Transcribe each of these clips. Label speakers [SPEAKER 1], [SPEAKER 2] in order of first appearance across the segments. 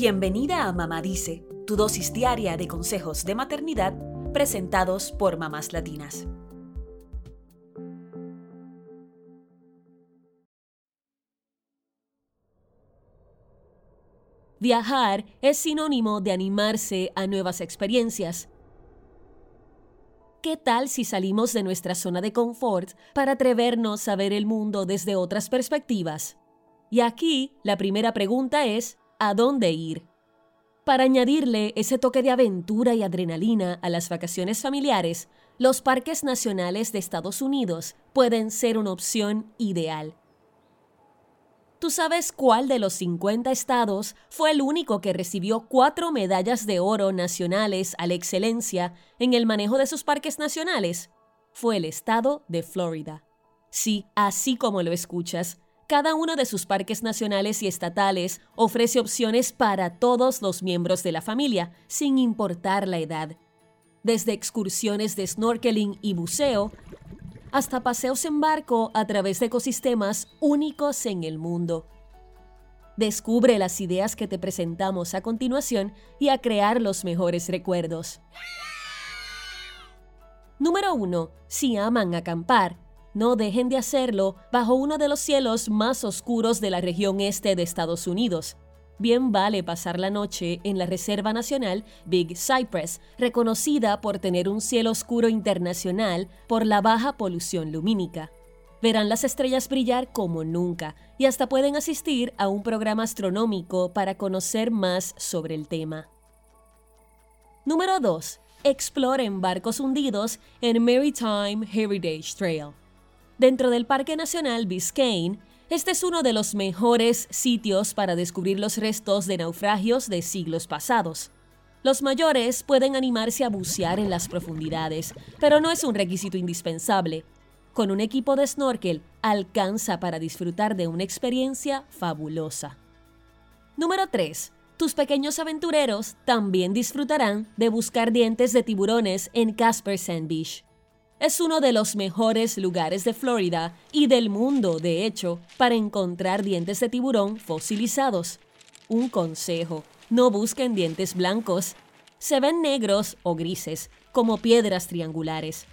[SPEAKER 1] Bienvenida a Mamá Dice, tu dosis diaria de consejos de maternidad presentados por mamás latinas.
[SPEAKER 2] Viajar es sinónimo de animarse a nuevas experiencias. ¿Qué tal si salimos de nuestra zona de confort para atrevernos a ver el mundo desde otras perspectivas? Y aquí la primera pregunta es, ¿a dónde ir? Para añadirle ese toque de aventura y adrenalina a las vacaciones familiares, los parques nacionales de Estados Unidos pueden ser una opción ideal. ¿Tú sabes cuál de los 50 estados fue el único que recibió cuatro medallas de oro nacionales a la excelencia en el manejo de sus parques nacionales? Fue el estado de Florida. Sí, así como lo escuchas, cada uno de sus parques nacionales y estatales ofrece opciones para todos los miembros de la familia, sin importar la edad. Desde excursiones de snorkeling y buceo hasta paseos en barco a través de ecosistemas únicos en el mundo. Descubre las ideas que te presentamos a continuación y a crear los mejores recuerdos. Número 1. Si aman acampar, no dejen de hacerlo bajo uno de los cielos más oscuros de la región este de Estados Unidos bien vale pasar la noche en la Reserva Nacional Big Cypress, reconocida por tener un cielo oscuro internacional por la baja polución lumínica. Verán las estrellas brillar como nunca y hasta pueden asistir a un programa astronómico para conocer más sobre el tema. Número 2. Exploren barcos hundidos en Maritime Heritage Trail. Dentro del Parque Nacional Biscayne este es uno de los mejores sitios para descubrir los restos de naufragios de siglos pasados. Los mayores pueden animarse a bucear en las profundidades, pero no es un requisito indispensable. Con un equipo de snorkel alcanza para disfrutar de una experiencia fabulosa. Número 3. Tus pequeños aventureros también disfrutarán de buscar dientes de tiburones en Casper Sand Beach. Es uno de los mejores lugares de Florida y del mundo, de hecho, para encontrar dientes de tiburón fosilizados. Un consejo, no busquen dientes blancos. Se ven negros o grises, como piedras triangulares.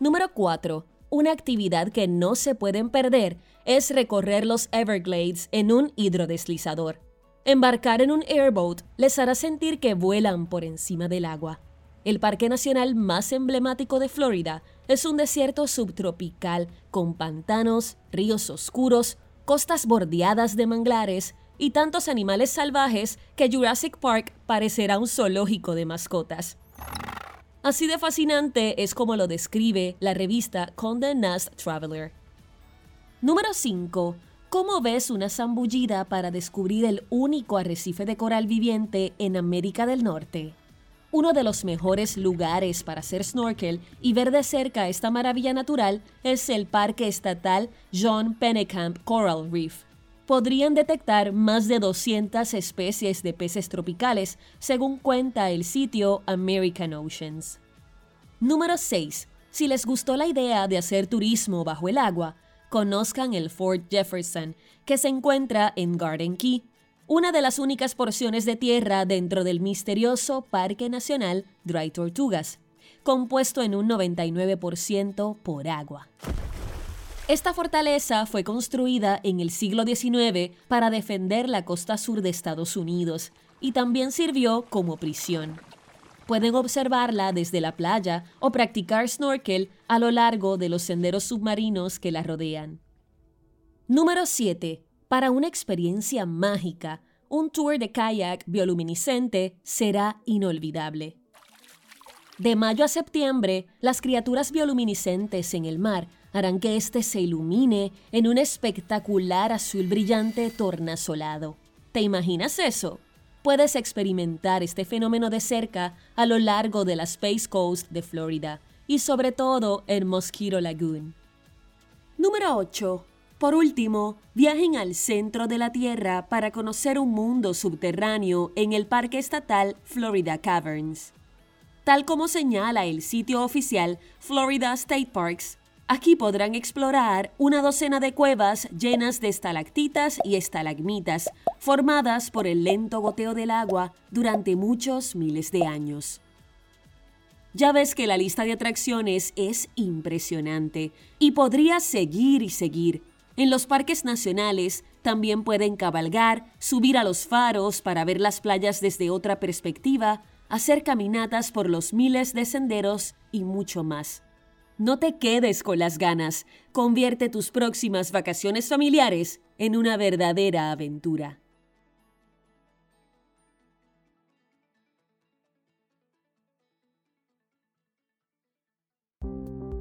[SPEAKER 2] Número 4. Una actividad que no se pueden perder es recorrer los Everglades en un hidrodeslizador. Embarcar en un airboat les hará sentir que vuelan por encima del agua. El parque nacional más emblemático de Florida es un desierto subtropical con pantanos, ríos oscuros, costas bordeadas de manglares y tantos animales salvajes que Jurassic Park parecerá un zoológico de mascotas. Así de fascinante es como lo describe la revista Condé Nast Traveler. Número 5. ¿Cómo ves una zambullida para descubrir el único arrecife de coral viviente en América del Norte? Uno de los mejores lugares para hacer snorkel y ver de cerca esta maravilla natural es el Parque Estatal John Pennekamp Coral Reef. Podrían detectar más de 200 especies de peces tropicales, según cuenta el sitio American Oceans. Número 6. Si les gustó la idea de hacer turismo bajo el agua, conozcan el Fort Jefferson, que se encuentra en Garden Key, una de las únicas porciones de tierra dentro del misterioso Parque Nacional Dry Tortugas, compuesto en un 99% por agua. Esta fortaleza fue construida en el siglo XIX para defender la costa sur de Estados Unidos y también sirvió como prisión. Pueden observarla desde la playa o practicar snorkel a lo largo de los senderos submarinos que la rodean. Número 7. Para una experiencia mágica, un tour de kayak bioluminiscente será inolvidable. De mayo a septiembre, las criaturas bioluminiscentes en el mar harán que éste se ilumine en un espectacular azul brillante tornasolado. ¿Te imaginas eso? Puedes experimentar este fenómeno de cerca a lo largo de la Space Coast de Florida y sobre todo en Mosquito Lagoon. Número 8. Por último, viajen al centro de la Tierra para conocer un mundo subterráneo en el Parque Estatal Florida Caverns. Tal como señala el sitio oficial Florida State Parks, Aquí podrán explorar una docena de cuevas llenas de estalactitas y estalagmitas, formadas por el lento goteo del agua durante muchos miles de años. Ya ves que la lista de atracciones es impresionante y podría seguir y seguir. En los parques nacionales también pueden cabalgar, subir a los faros para ver las playas desde otra perspectiva, hacer caminatas por los miles de senderos y mucho más. No te quedes con las ganas, convierte tus próximas vacaciones familiares en una verdadera aventura.